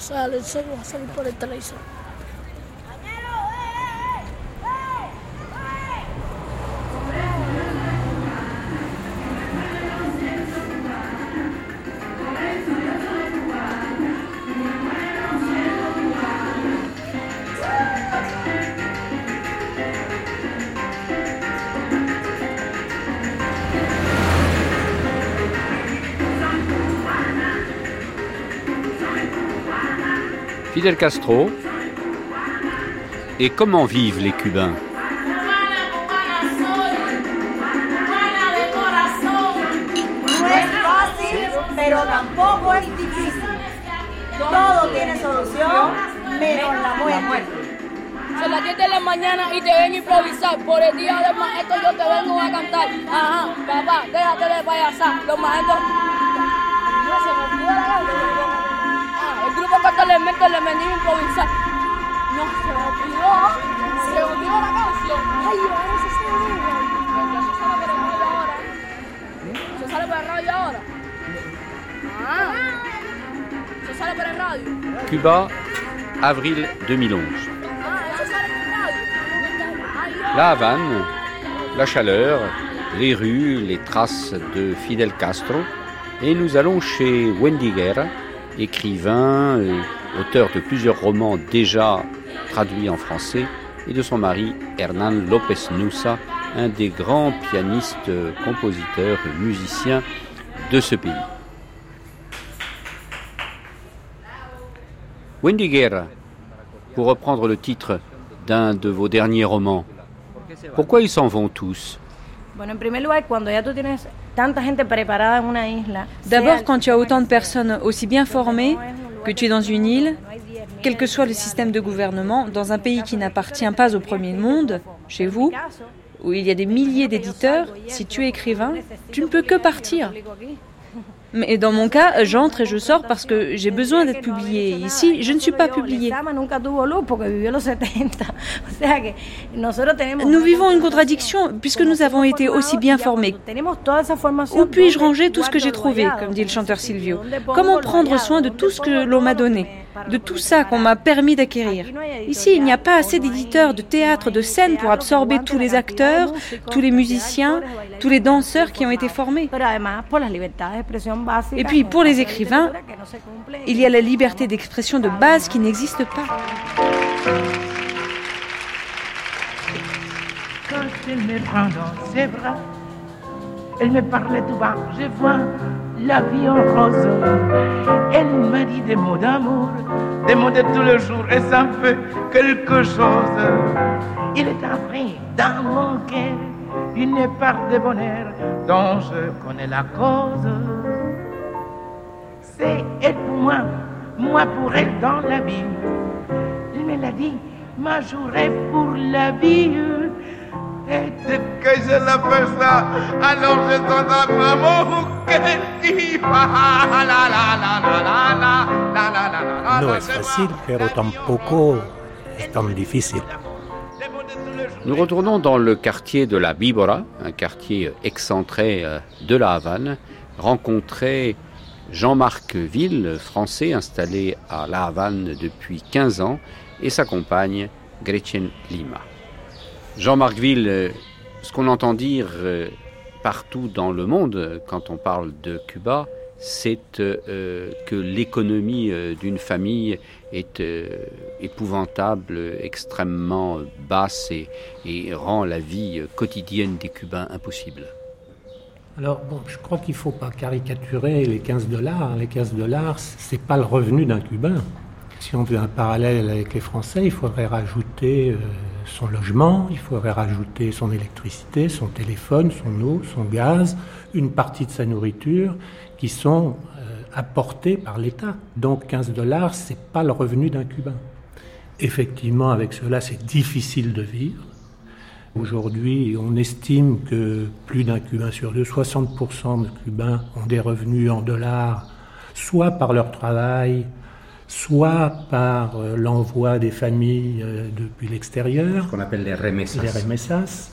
sale, se va a salir por el televisor. Fidel Castro. Et comment vivent les Cubains? La muerte. Son las 10 de la mañana y te ven a improvisar. Por el día del maestro yo te vengo a cantar. Ajá, papá, déjate de payasar. Los maestros... Cuba, avril 2011. Ah, eso sale por el radio. La Havane, la chaleur, les rues, les traces de Fidel Castro. Et nous allons chez Wendy Guerra, écrivain, auteur de plusieurs romans déjà traduits en français, et de son mari Hernán López Nusa, un des grands pianistes, compositeurs, musiciens de ce pays. Wendy Guerra, pour reprendre le titre d'un de vos derniers romans, pourquoi ils s'en vont tous? Tanta gente preparada en una isla. D'abord, quand tu as autant de personnes aussi bien formées, que tu es dans une île, quel que soit le système de gouvernement, dans un pays qui n'appartient pas au premier monde, chez vous, où il y a des milliers d'éditeurs, si tu es écrivain, tu ne peux que partir. Mais dans mon cas, j'entre et je sors parce que j'ai besoin d'être publié. Ici, je ne suis pas publié. Nous vivons une contradiction puisque nous avons été aussi bien formés. Où puis-je ranger tout ce que j'ai trouvé, comme dit le chanteur Silvio? Comment prendre soin de tout ce que l'on m'a donné? De tout ça qu'on m'a permis d'acquérir. Ici, il n'y a pas assez d'éditeurs, de théâtre, de scènes pour absorber tous les acteurs, tous les musiciens, tous les danseurs qui ont été formés. Et puis, pour les écrivains, il y a la liberté d'expression de base qui n'existe pas. Quand elle me prend dans ses bras, elle me tout bas, je vois la vie en rose. Elle m'a dit des mots d'amour, des mots de tous les jours, et ça fait quelque chose. Il est appris dans mon cœur une part de bonheur dont je connais la cause. C'est elle pour moi, moi pour elle dans la vie. Elle me l'a dit, ma journée pour la vie. Que je la fais ça, alors je donne à maman qu'elle dit la la la la la la la la la la No es fácil, pero tampoco es tan difícil. Nous retournons dans le quartier de la Bíbora, un quartier excentré euh, de la Havane, rencontrer Jean-Marc Ville, français installé à La Havane depuis 15 ans, et sa compagne Gretchen Lima. Jean-Marc Ville, euh, ce qu'on entend dire euh, partout dans le monde euh, quand on parle de Cuba, c'est que l'économie d'une famille est épouvantable, extrêmement basse et, rend la vie quotidienne des Cubains impossible. Alors, je crois qu'il ne faut pas caricaturer les 15 dollars. Les 15 dollars, ce n'est pas le revenu d'un Cubain. Si on fait un parallèle avec les Français, il faudrait rajouter son logement, il faudrait rajouter son électricité, son téléphone, son eau, son gaz, une partie de sa nourriture qui sont euh, apportés par l'État. Donc 15 dollars, ce n'est pas le revenu d'un Cubain. Effectivement, avec cela, c'est difficile de vivre. Aujourd'hui, on estime que plus d'un Cubain sur deux, 60% de Cubains ont des revenus en dollars, soit par leur travail, soit par euh, l'envoi des familles euh, depuis l'extérieur. Ce qu'on appelle les remessas. Les remessas.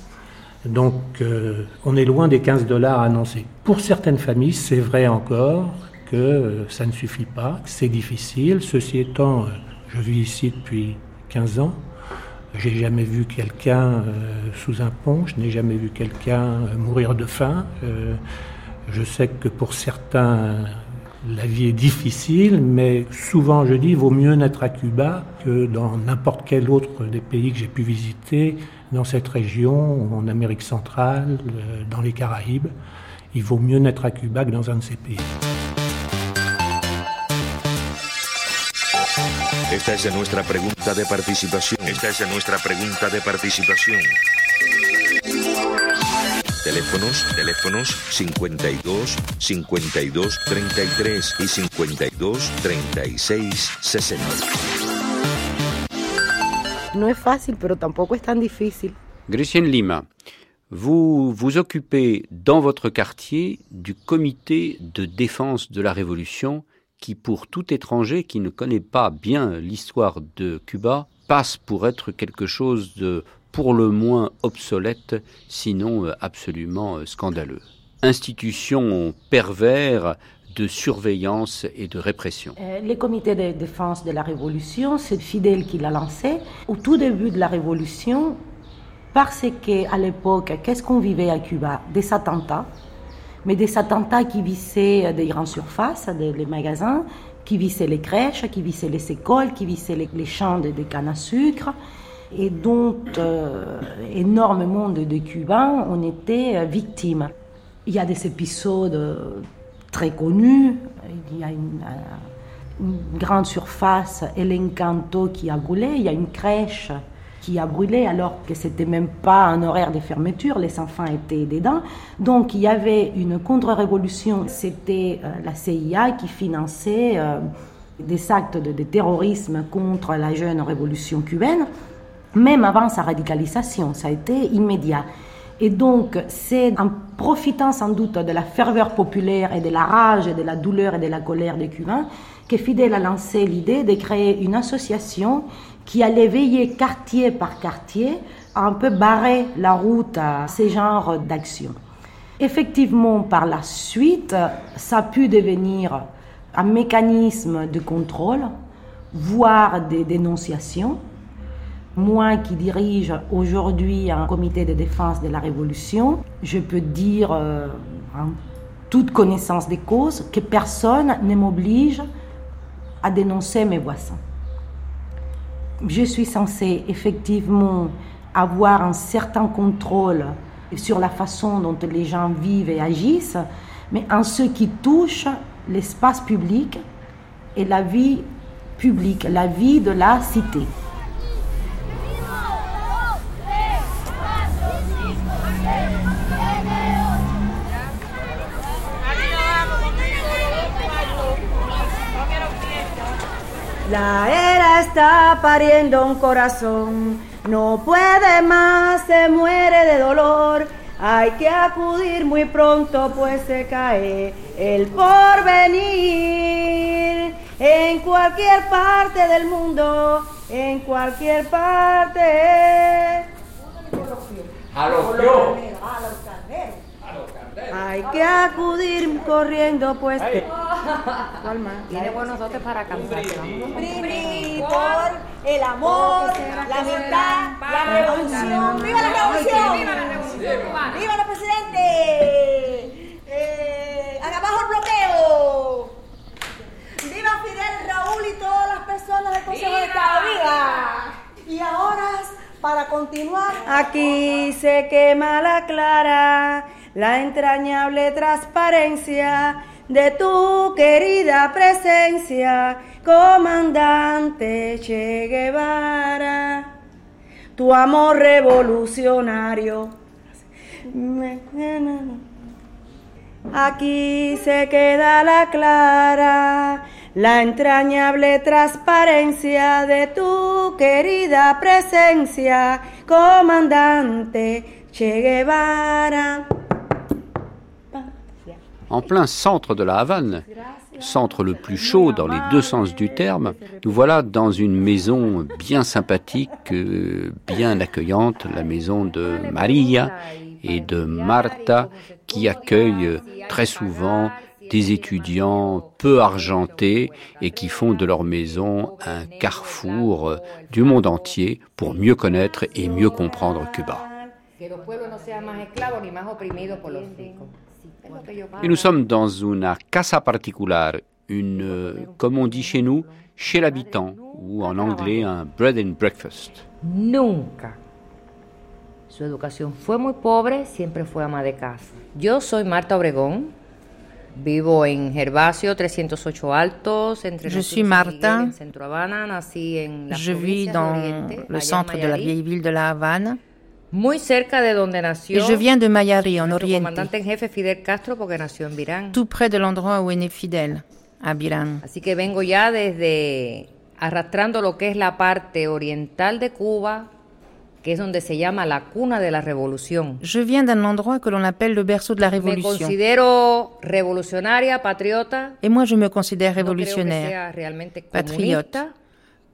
Donc, euh, on est loin des 15 dollars annoncés. Pour certaines familles, c'est vrai encore que ça ne suffit pas, que c'est difficile. Ceci étant, je vis ici depuis 15 ans. J'ai jamais vu quelqu'un sous un pont, je n'ai jamais vu quelqu'un mourir de faim. je sais que pour certains, la vie est difficile, mais souvent je dis il vaut mieux naître à Cuba que dans n'importe quel autre des pays que j'ai pu visiter, dans cette région, en Amérique centrale, euh, dans les Caraïbes. Il vaut mieux naître à Cuba que dans un de ces pays. Esta es nuestra pregunta de. Esta es nuestra pregunta de. Teléfonos, teléfonos 52 52 33 y 52 36 60. No es fácil, pero tampoco es tan difícil. Grecienne Lima, vous vous occupez dans votre quartier du comité de défense de la Révolution qui, pour tout étranger qui ne connaît pas bien l'histoire de Cuba, passe pour être quelque chose de pour le moins obsolète, sinon euh, absolument euh, scandaleux. Institution pervers de surveillance et de répression. Euh, le comité de défense de la Révolution, c'est Fidel qui l'a lancé au tout début de la Révolution, parce qu'à l'époque, qu'est-ce qu'on vivait à Cuba? Des attentats, mais des attentats qui visaient des grandes surfaces, des, magasins, qui visaient les crèches, qui visaient les écoles, qui visaient les, champs de, de canne à sucre, et dont euh, énormément de, Cubains ont été euh, victimes. Il y a des épisodes euh, très connus. Il y a une, grande surface, El Encanto, qui a brûlé. Il y a une crèche qui a brûlé alors que c'était même pas un horaire de fermeture, les enfants étaient dedans. Donc il y avait une contre-révolution, c'était la CIA qui finançait des actes de, terrorisme contre la jeune révolution cubaine même avant sa radicalisation, ça a été immédiat. Et donc, c'est en profitant sans doute de la ferveur populaire et de la rage et de la douleur et de la colère des Cubains que Fidel a lancé l'idée de créer une association qui allait veiller quartier par quartier à un peu barrer la route à ces genres d'actions. Effectivement, par la suite, ça a pu devenir un mécanisme de contrôle, voire des dénonciations, moi qui dirige aujourd'hui un comité de défense de la Révolution, je peux dire euh, en toute connaissance des causes que personne ne m'oblige à dénoncer mes voisins. Je suis censée effectivement avoir un certain contrôle sur la façon dont les gens vivent et agissent, mais en ce qui touche l'espace public et la vie publique, la vie de la cité. La era está pariendo un corazón, no puede más, se muere de dolor. Hay que acudir muy pronto, pues se cae el porvenir. En cualquier parte del mundo, en cualquier parte. A los. Hay que acudir corriendo, pues. Tiene buenos dotes para cantar. Brindis por el amor, la amistad, la revolución. ¡Viva la revolución! ¡Viva la revolución! ¡Viva el presidente! Eh, ¡Abajo el bloqueo! ¡Viva Fidel, Raúl y todas las personas del Consejo de Estado! ¡Viva! Y ahora, para continuar, aquí se quema la clara la entrañable transparencia de tu querida presencia, comandante Che Guevara, tu amor revolucionario. Aquí se queda la clara, la entrañable transparencia de tu querida presencia, comandante Che Guevara. En plein centre de la Havane, centre le plus chaud dans les deux sens du terme, nous voilà dans une maison bien sympathique, euh, bien accueillante, la maison de Maria et de Marta, qui accueillent très souvent des étudiants peu argentés et qui font de leur maison un carrefour du monde entier pour mieux connaître et mieux comprendre Cuba. Et nous sommes dans une casa particular, une, comme on dit chez nous, chez l'habitant, ou en anglais un bread and breakfast. Nunca. Su educación fue muy pobre, siempre fue ama de casa. Yo soy Marta Obregón, vivo en Gervasio 308 Altos, entre Je suis Marta. Je vis dans le centre de la vieille ville de La Havane. Muy cerca de donde nació Et je viens de Mayari, en Oriente, comandante en jefe Fidel Castro, porque nació en Virán. tout près de l'endroit où est né Fidel, à Biran. Así que vengo ya desde arrastrando lo que es la parte oriental de Cuba, que es donde se llama la cuna de la revolución. Je viens d'un endroit que l'on appelle le berceau de la Me révolution. considero revolucionaria, patriota. Et moi, je me considère No révolutionnaire, realmente patriote.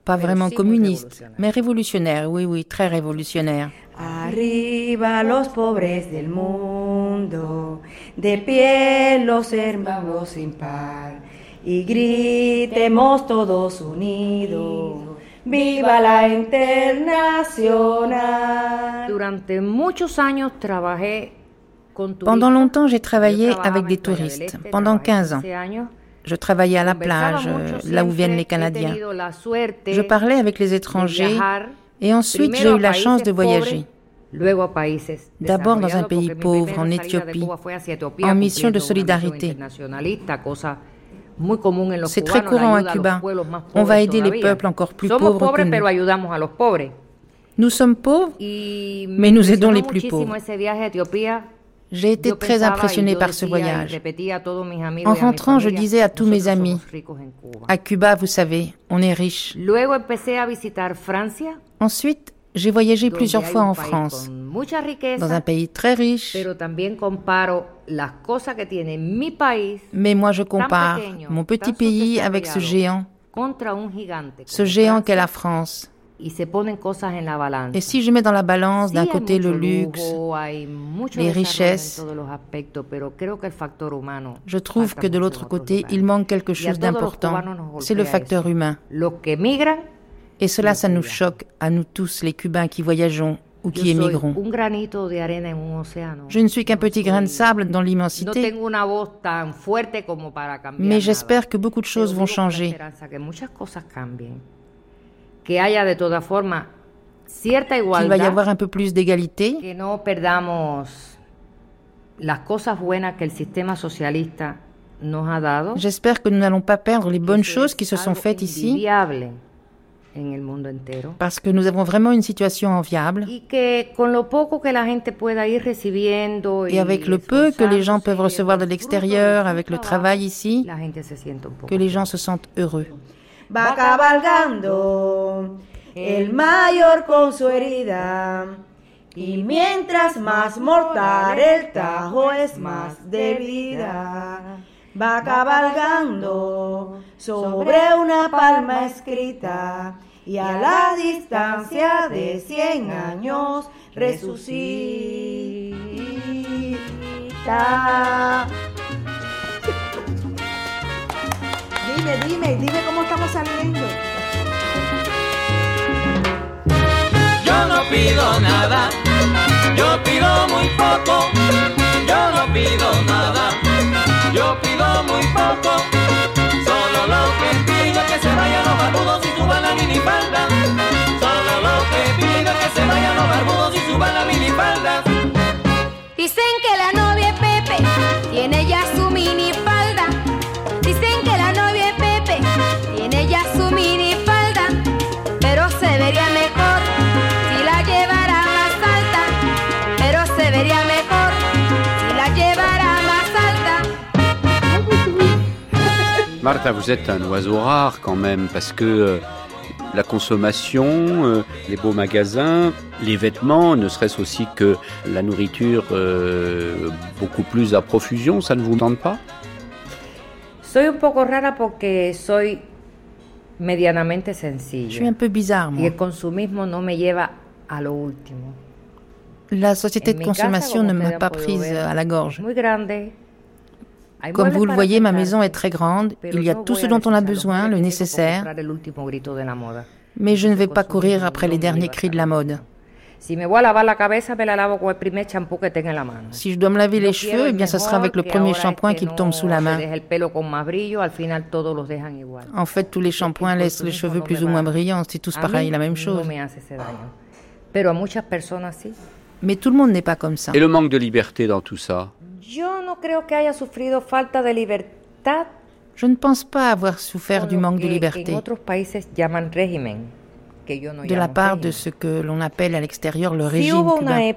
pas vraiment communiste, mais révolutionnaire, oui, oui, très révolutionnaire. Arriba los pobres del mundo, de pie los hermanos sin par, y gritemos todos unidos, viva la internacional. Durante muchos años trabajé con. Pendant longtemps, j'ai travaillé avec des touristes. Pendant trabajé 15 ans. 15 años. Je travaillais à la plage, là où viennent les Canadiens. Je parlais avec les étrangers et ensuite j'ai eu la chance de voyager. D'abord dans un pays pauvre, en Éthiopie, en mission de solidarité. C'est très courant à Cuba. On va aider les peuples encore plus pauvres que nous. Nous sommes pauvres, Mais nous aidons les plus pauvres. J'ai été très impressionnée par ce voyage. En rentrant, je disais à tous mes amis, à Cuba, vous savez, on est riche. Ensuite, j'ai voyagé plusieurs fois en France, dans un pays très riche. Mais moi, je compare mon petit pays avec ce géant, ce géant qu'est la France. Y se ponen cosas en la balanza. Et si je mets dans la balance Sí, d'un côté le luxe, lujo, les richesses, aspectos, je trouve que de l'autre côté, il manque quelque chose d'important. C'est le facteur eso. humain. Migran, Et cela, ça nous choque, à nous tous, les Cubains qui voyageons ou qui émigrons. Je ne suis qu'un petit grain de sable dans l'immensité, mais j'espère que beaucoup de choses vont changer, que haya de todas formas cierta qu'il va y igualdad, avoir un peu plus d'égalité, que no perdamos las cosas buenas que el sistema socialista nos ha dado. J'espère que nous n'allons pas perdre les bonnes choses es qui se sont faites ici, envidiable en el mundo entero. parce que nous avons vraiment une situation enviable. Y que con lo poco que la gente pueda ir recibiendo Et avec le peu que les gens peuvent recevoir de l'extérieur, avec le travail ici, la gente se siente un poco que les gens se sentent heureux. Va cabalgando el mayor con su herida. Y mientras más mortal el tajo es más de vida. Va cabalgando sobre una palma escrita y a la distancia de cien años resucita. Dime, dime, dime cómo estamos saliendo. Yo no pido nada, yo pido muy poco. Yo no pido nada, yo pido muy poco. Solo lo que pido es que se vayan los barbudos y suban la minifalda. Solo lo que pido es que se vayan los barbudos y suban la minifalda. Dicen que la Martha, vous êtes un oiseau rare quand même, parce que euh, la consommation, euh, les beaux magasins, les vêtements, ne serait-ce aussi que la nourriture euh, beaucoup plus à profusion, ça ne vous tente pas? Soy un poco rara porque soy medianamente Je suis un peu bizarre, Y moi. el consumismo no me lleva a lo último. La société En de consommation ne m'a pas prise ver, à la gorge. Muy grande. Comme vous le voyez, ma maison est très grande. Il y a tout ce dont on a besoin, le nécessaire. Mais je ne vais pas courir après les derniers cris de la mode. Si je dois me laver les cheveux, eh bien, ce sera avec le premier shampoing qui tombe sous la main. En fait, tous les shampoings laissent les cheveux plus ou moins brillants. C'est tous pareil, la même chose. Mais tout le monde n'est pas comme ça. Et le manque de liberté dans tout ça? Je ne pense pas avoir souffert du manque de liberté de la part de ce que l'on appelle à l'extérieur le régime cubain.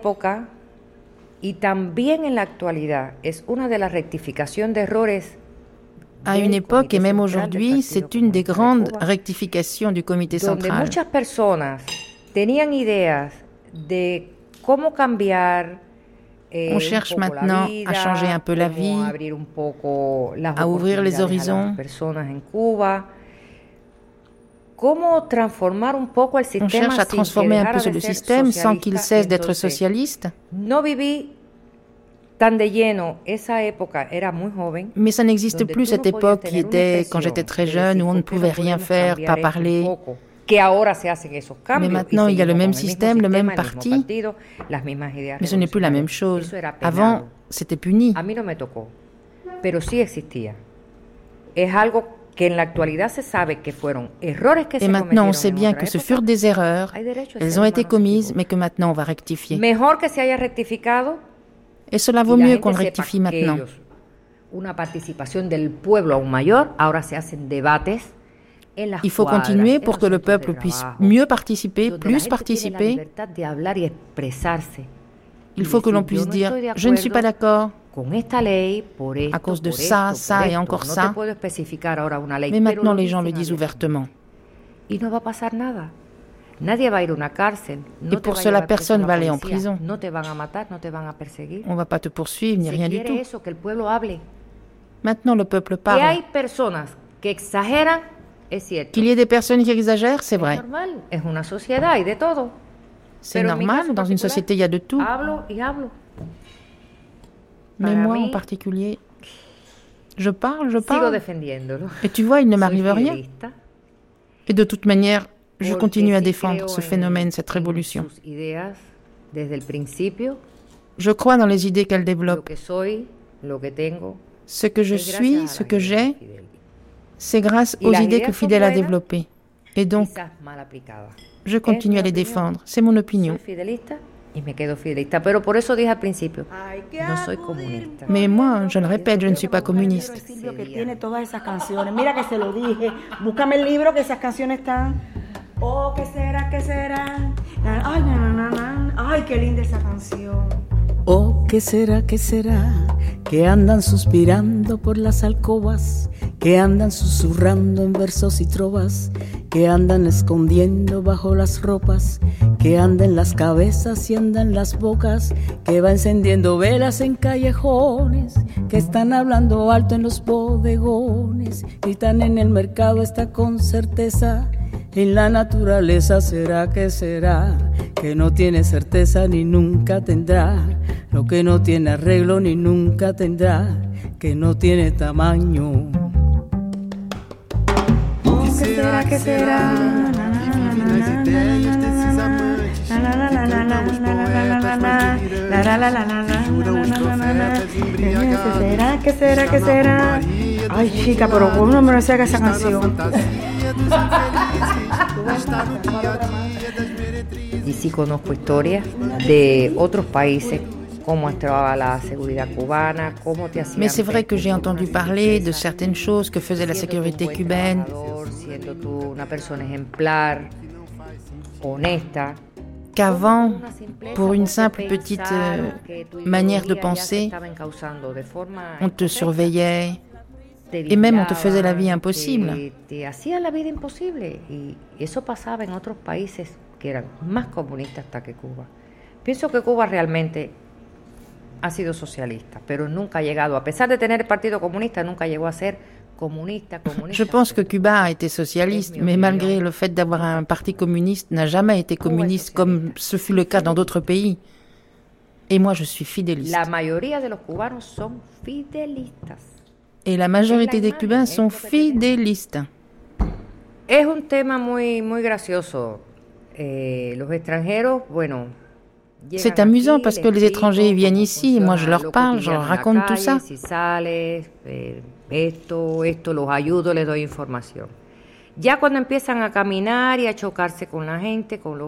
À une époque et même aujourd'hui, c'est une des grandes rectifications du comité central. muchas personas tenían ideas de cómo cambiar on cherche maintenant à changer un peu la vie, à ouvrir les horizons. On cherche à transformer un peu le système sans qu'il cesse d'être socialiste. Mais ça n'existe plus cette époque qui était quand j'étais très jeune où on ne pouvait rien faire, pas parler. Mais maintenant, il y a le même système, le même parti, mais ce n'est plus la même chose. Avant, c'était puni. Et maintenant, on sait bien que ce furent des erreurs, elles ont été commises, mais que maintenant on va rectifier. Et cela vaut mieux qu'on rectifie maintenant. Una participación del pueblo aún mayor, ahora se hacen debates il faut continuer pour que le peuple puisse mieux participer, plus participer. Il faut que l'on puisse dire, je ne suis pas d'accord à cause de ça, ça et encore ça. Mais maintenant, les gens le disent ouvertement. Et pour cela, personne ne va aller en prison. On ne va pas te poursuivre, ni rien du tout. Maintenant, le peuple parle. Qu'il y ait des personnes qui exagèrent, c'est vrai. C'est normal, dans une société, il y a de tout. Mais moi en particulier, je parle, je parle. Et tu vois, il ne m'arrive rien. Et de toute manière, je continue à défendre ce phénomène, cette révolution. Je crois dans les idées qu'elle développe. Ce que je suis, ce que j'ai, c'est grâce aux idées que Fidel a développées. Et donc, je continue à les défendre. C'est mon opinion. Mais moi, je le répète, je ne suis pas communiste. Oh, que será, que será? Ay, na, na, na, Ay. Oh, ¿qué será, qué será? Que andan suspirando por las alcobas, que andan susurrando en versos y trovas, que andan escondiendo bajo las ropas, que andan las cabezas y andan las bocas, que va encendiendo velas en callejones, que están hablando alto en los bodegones, gritan en el mercado está con certeza. En la naturaleza será que será, que no tiene certeza ni nunca tendrá, lo que no tiene arreglo ni nunca tendrá, que no tiene tamaño. ¿Qué será que será? será? ¿Qué será? ¿Qué será? Ay, chica, pero ¿cómo no me lo saca esa canción? Mais c'est vrai que j'ai entendu parler de certaines choses que faisait la sécurité cubaine. Qu'avant, pour une simple petite euh, manière de penser, on te surveillait, et même on te faisait la vie impossible. Pienso que Cuba realmente ha sido socialista, pero nunca ha llegado, a pesar de tener el Partido Comunista, nunca llegó a ser. Je pense que Cuba a été socialiste, mais malgré le fait d'avoir un parti communiste, n'a jamais été communiste comme ce fut le cas dans d'autres pays. Et moi, je suis fidéliste. La mayoría de los cubanos son fidelistas. Et la majorité des Cubains sont fidélistes. Es un tema muy, muy gracioso. Eh, los extranjeros, bueno, C'est amusant parce que les étrangers viennent ici, moi je leur parle, je leur raconte tout ça.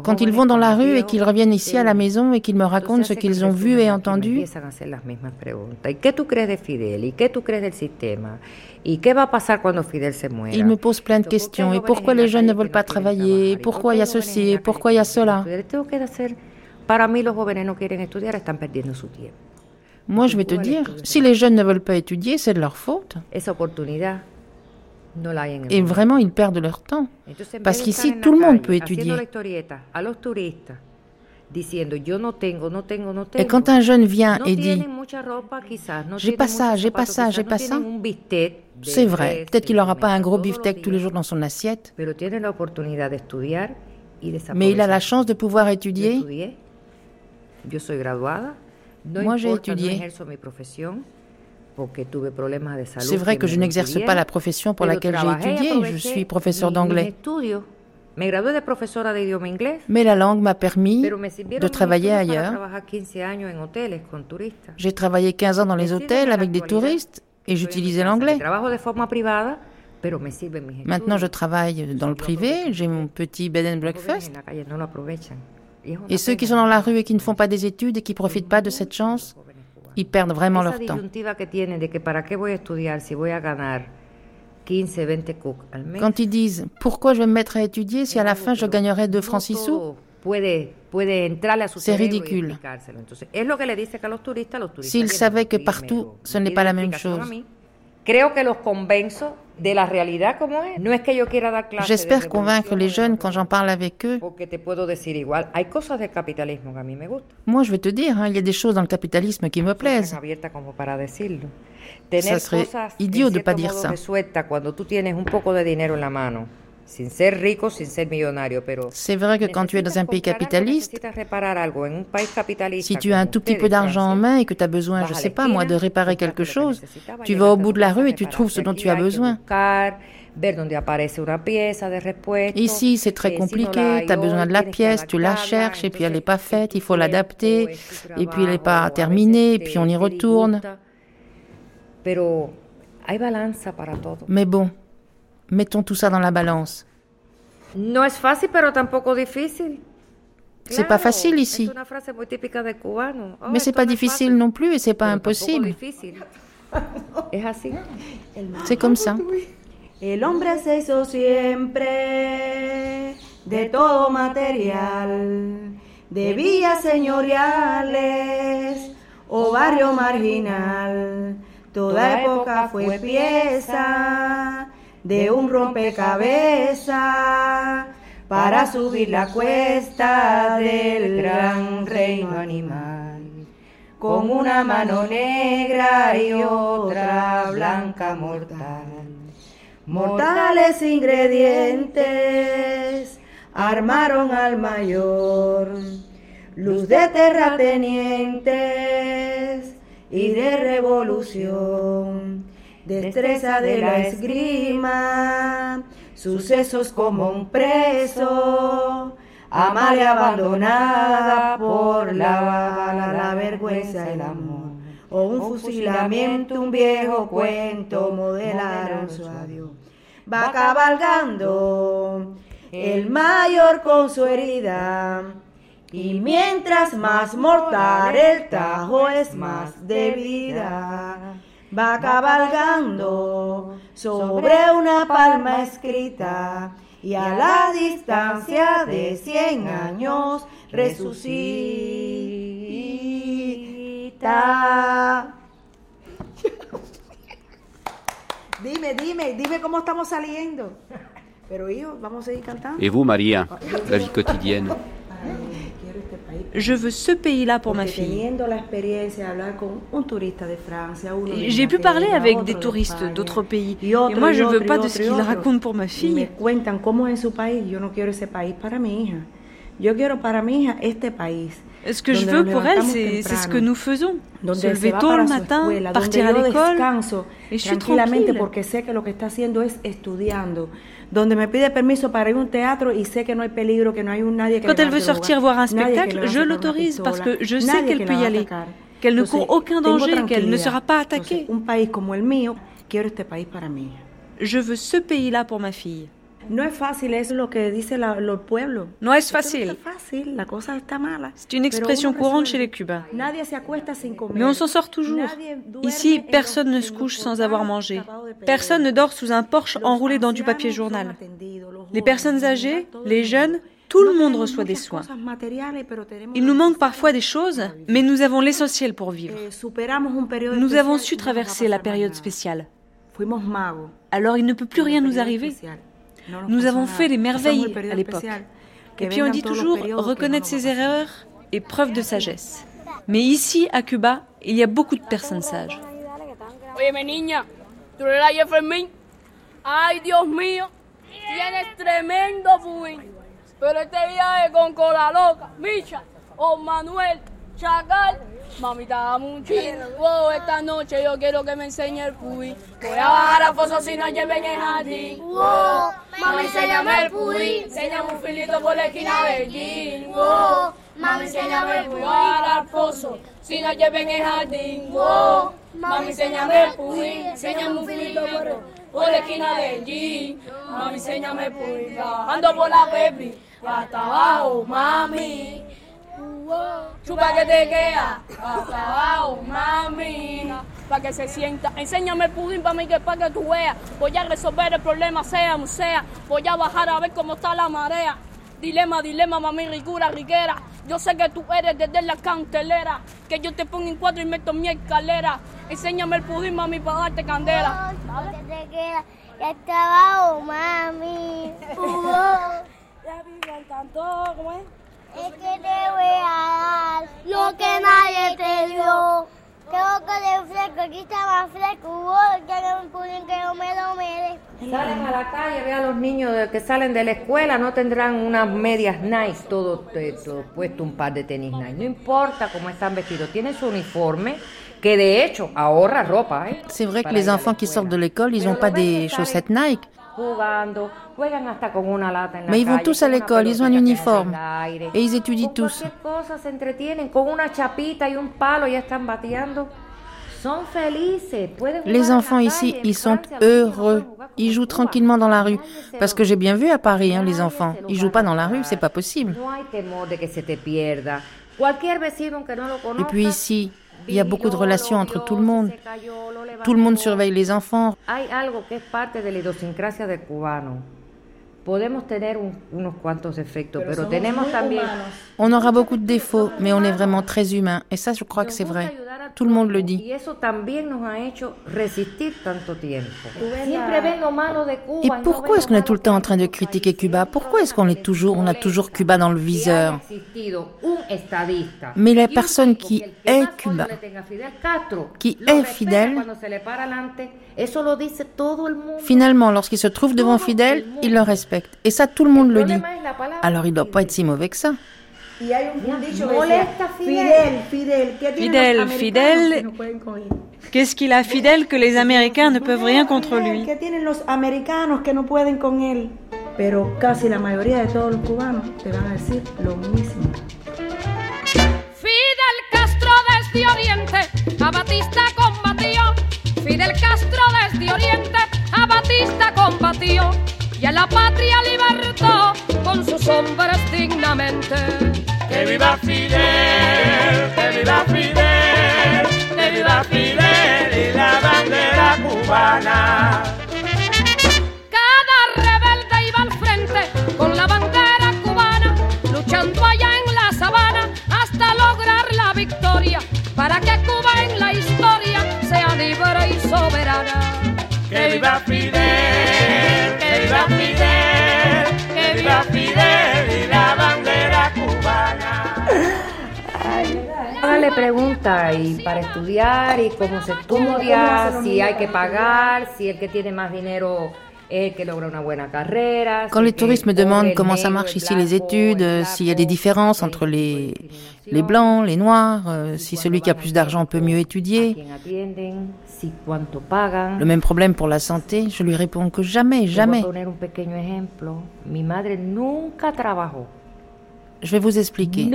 Quand ils vont dans la rue et qu'ils reviennent ici à la maison et qu'ils me racontent ce qu'ils ont vu et entendu, empiezan a hacer las mismas preguntas. ¿Y qué tú crees de Fidel? ¿Y qué tú crees del sistema? ¿Y qué va a pasar cuando Fidel se muera? ils me posent plein de questions. Et pourquoi les jeunes ne veulent pas travailler? Pourquoi il y a ceci? Et pourquoi il y a cela? Tengo que hacer para mí los jóvenes no quieren estudiar, están perdiendo su tiempo. Moi, je vais te dire, si les jeunes ne veulent pas étudier, c'est de leur faute. Et vraiment, ils perdent leur temps. Parce qu'ici, tout le monde peut étudier. Et quand un jeune vient et dit J'ai pas ça, j'ai pas ça, j'ai pas ça. c'est vrai, peut-être qu'il n'aura pas un gros beefsteak tous les jours dans son assiette, mais il a la chance de pouvoir étudier. Moi, j'ai étudié. C'est vrai que je n'exerce pas la profession pour laquelle j'ai étudié. Je suis professeur d'anglais. Mais la langue m'a permis de travailler ailleurs. trabajar 15 años en hoteles con turistas. J'ai travaillé 15 ans dans les hôtels avec des touristes et j'utilisais l'anglais. Maintenant, je travaille dans le privé, j'ai mon petit bed and breakfast. Et ceux qui sont dans la rue et qui ne font pas des études et qui profitent pas de cette chance, ils perdent vraiment leur temps. disyuntiva que tienen de que para qué voy a estudiar si voy a ganar 15, 20 cook al mes? Quand ils disent pourquoi je vais me mettre à étudier si à la fin je gagnerai 2 francs 6 sous, C'est ridicule. s'ils savaient que partout ce n'est pas la même chose. Mí. Creo que los convenzo de la realidad como es. No es que yo quiera dar clases de J'espère convaincre les jeunes quand j'en parle avec eux. Porque te puedo decir igual, hay cosas del capitalismo que a mí me gustan. Moi, je vais te dire, hein, il y a des choses dans le capitalisme qui me plaisent. abierta como para decirlo. Tener Ça serait cosas idiot de pas dire ça. resueltas cuando tú tienes un poco de dinero en la mano, sin ser rico, sin ser millonario, pero C'est vrai que quand tu es dans un pays capitaliste, si tu as un tout petit peu d'argent en main et que tu as besoin, je sais pas moi, de réparer quelque chose, tu vas au bout de la rue et tu trouves ce dont tu as besoin. Ici, c'est très eh, compliqué, tu as besoin de la pièce, tu la cherches et puis elle n'est pas faite, il faut l'adapter et puis elle n'est pas terminée et puis on y retourne. Mais bon, mettons tout ça dans la balance. No es fácil, pero tampoco difícil. C'est pas facile ici. Oh, mais c'est pas difficile non plus et c'est pas impossible. C'est comme ça. El hombre se hizo siempre de todo material, de villas señoriales o barrio marginal. Toda época fue pieza de un rompecabezas para subir la cuesta del gran reino animal. Con una mano negra y otra blanca mortal. Mortales ingredientes armaron al mayor, luz de terratenientes y de revolución, destreza de la esgrima, sucesos como un preso, Amalia abandonada por la bala, la vergüenza, el amor, o un fusilamiento, un viejo cuento, modelaron su adiós. Va cabalgando el mayor con su herida, y mientras más mortal el tajo es más de vida. Va cabalgando sobre una palma escrita y a la distancia de cien años resucita. Dime, dime, dime cómo estamos saliendo. Pero hijo, vamos a seguir cantando. Et vous, Maria, la vie quotidienne país. Je veux ce pays-là pour ma fille. J'ai pu parler avec des de touristes d'autres pays. Et moi, je otro, veux pas de ce qu'ils racontent pour ma fille. Ce que je veux pour elle, c'est ce que nous faisons. Se lever tôt le matin, partir à l'école, et je suis tranquille. Donde me pide permiso para ir a un teatro y sé que no hay peligro, que no hay un nadie que Quand elle veut sortir voir un spectacle, je l'autorise parce que je sais qu'elle peut y aller, qu'elle ne court aucun danger, qu'elle ne sera pas attaquée. Un país como el mío, quiero este país para mí. Je veux ce pays-là pour ma fille. No es fácil, es lo que dice la, los pueblos. No es fácil. fácil, la cosa está mala. C'est une expression courante chez les Cubains. Nadie se acuesta sin comer. Mais on s'en sort toujours. Ici, personne ne se couche sans avoir mangé. Personne ne dort sous un porche enroulé dans du papier journal. Les personnes âgées, les jeunes, tout le monde reçoit des soins. Il nous manque parfois des choses, mais nous avons l'essentiel pour vivre. Nous avons su traverser la période spéciale. Alors il ne peut plus rien nous arriver. Nous avons fait des merveilles à l'époque. Et puis on dit toujours reconnaître ses erreurs est preuve de sagesse. Mais ici, à Cuba, il y a beaucoup de personnes sages. Pero este viaje con cola loca, Micha o Manuel, Chacal, mamita, dame un chingo. esta noche yo quiero que me enseñe el pudín. Voy a bajar a foso si no lleven el jardín. Wow, mami, enséñame el pudín. Enséñame un filito por la esquina del jean. Wow, mami, enséñame el pudín. Voy a bajar al pozo si no lleven el jardín. Wow, mami, enséñame el pudín. Enséñame un filito por, la esquina del jean. Mami, enséñame el pudín. Bajando por la baby. Hasta abajo, mami. Chupa que te queda, hasta abajo, mami. Para que se sienta. Enséñame el pudín para mí que para que tú veas. Voy a resolver el problema, sea como sea. Voy a bajar a ver cómo está la marea. Dilema, dilema, mami, ricura, riquera. Yo sé que tú eres desde la cantelera. Que yo te pongo en cuatro y meto mi escalera. Enséñame el pudín, mami, para darte candela. Que te queda, hasta abajo, mami. Ya vivo tanto, ¿cómo es? Es que te voy a dar lo que nadie te dio. Creo que de fresco, aquí está más fresco. Vos que un pudín que no me lo merezco. Salen a la calle, ve a los niños de- que salen de la escuela, no tendrán unas medias nice, todo, eh, todo puesto un par de tenis nice. No importa cómo están vestidos, tienen su uniforme, que de hecho ahorra ropa, ¿eh? C'est vrai que les enfants qui escuela. sortent de l'école, ils n'ont pas des chaussettes Nike. Jugando, Mais ils vont tous à l'école, ils ont un uniforme. Et ils étudient tous. Les enfants ici, ils sont heureux. Ils jouent tranquillement dans la rue. Parce que j'ai bien vu à Paris, hein, les enfants. Ils jouent pas dans la rue, c'est pas possible. Et puis ici, il y a beaucoup de relations entre tout le monde. Tout le monde surveille les enfants. Podemos tener un- unos cuantos defectos, pero, tenemos también... On aura beaucoup de défauts, mais on est vraiment très humain. Et ça, je crois que c'est vrai. Tout le monde le dit. Et pourquoi est-ce qu'on est tout le temps en train de critiquer Cuba? Pourquoi est-ce qu'on est toujours, on a toujours Cuba dans le viseur? Mais la personne qui est Cuba, qui est fidèle, finalement, lorsqu'il se trouve devant Fidel, il le respecte. Et ça, tout le monde le dit. Alors, il doit pas être si mauvais que ça. Y hay un, un dicho que Molesta decía, Fidel. Fidel, Fidel, ¿qué Fidel, los americanos Fidel. que no pueden con él? Qu'est-ce qu'il a fidèle que les Américains ne peuvent rien contre Fidel, lui ¿Qué tienen los americanos que no pueden con él? Pero casi la mayoría de todos los cubanos te van a decir lo mismo. Fidel Castro desde Oriente, a Batista combatió. Fidel Castro desde Oriente, a Batista combatió. Y a la patria libertó con sus hombres dignamente. Que viva Fidel, que viva Fidel, que viva Fidel y la bandera cubana. Cada rebelde iba al frente con la bandera cubana, luchando allá en la sabana hasta lograr la victoria, para que Cuba en la historia sea libre y soberana. Que viva Fidel, Hágale pregunta y para estudiar? Y cómo se cómo estudia, hacen los si niños hay que para pagar, si el que tiene más dinero Quand les touristes me demandent comment ça marche ici les études, s'il y a des différences entre les, les blancs, les noirs, euh, si celui qui a plus d'argent peut mieux étudier, le même problème pour la santé, je lui réponds que jamais, jamais. Je vais vous expliquer.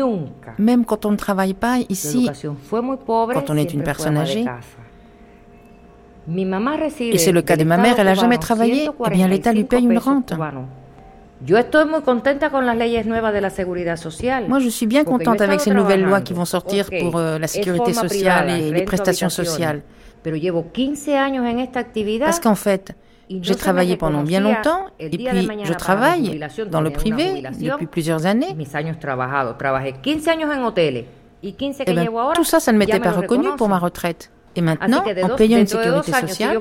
Même quand on ne travaille pas ici, quand on est une personne âgée, et c'est le cas de ma mère, elle n'a jamais travaillé, eh bien l'État lui paye une rente. Moi, je suis bien contente avec ces nouvelles lois qui vont sortir pour euh, la sécurité sociale et les prestations sociales. Parce qu'en fait, j'ai travaillé pendant bien longtemps et puis je travaille dans le privé depuis plusieurs années. Et eh ben, tout ça, ça ne m'était pas reconnu pour ma retraite. Et maintenant, en payant une sécurité sociale,